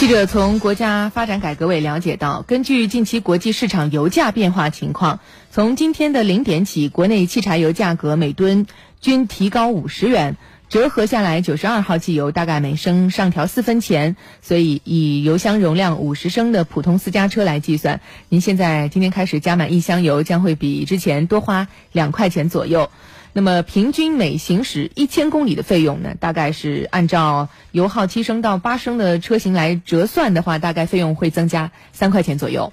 记者从国家发展改革委了解到，根据近期国际市场油价变化情况，从今天的零点起，国内汽柴油价格每吨均提高五十元，折合下来，九十二号汽油大概每升上调四分钱。所以，以油箱容量五十升的普通私家车来计算，您现在今天开始加满一箱油，将会比之前多花两块钱左右。那么平均每行驶一千公里的费用呢？大概是按照油耗七升到八升的车型来折算的话，大概费用会增加三块钱左右。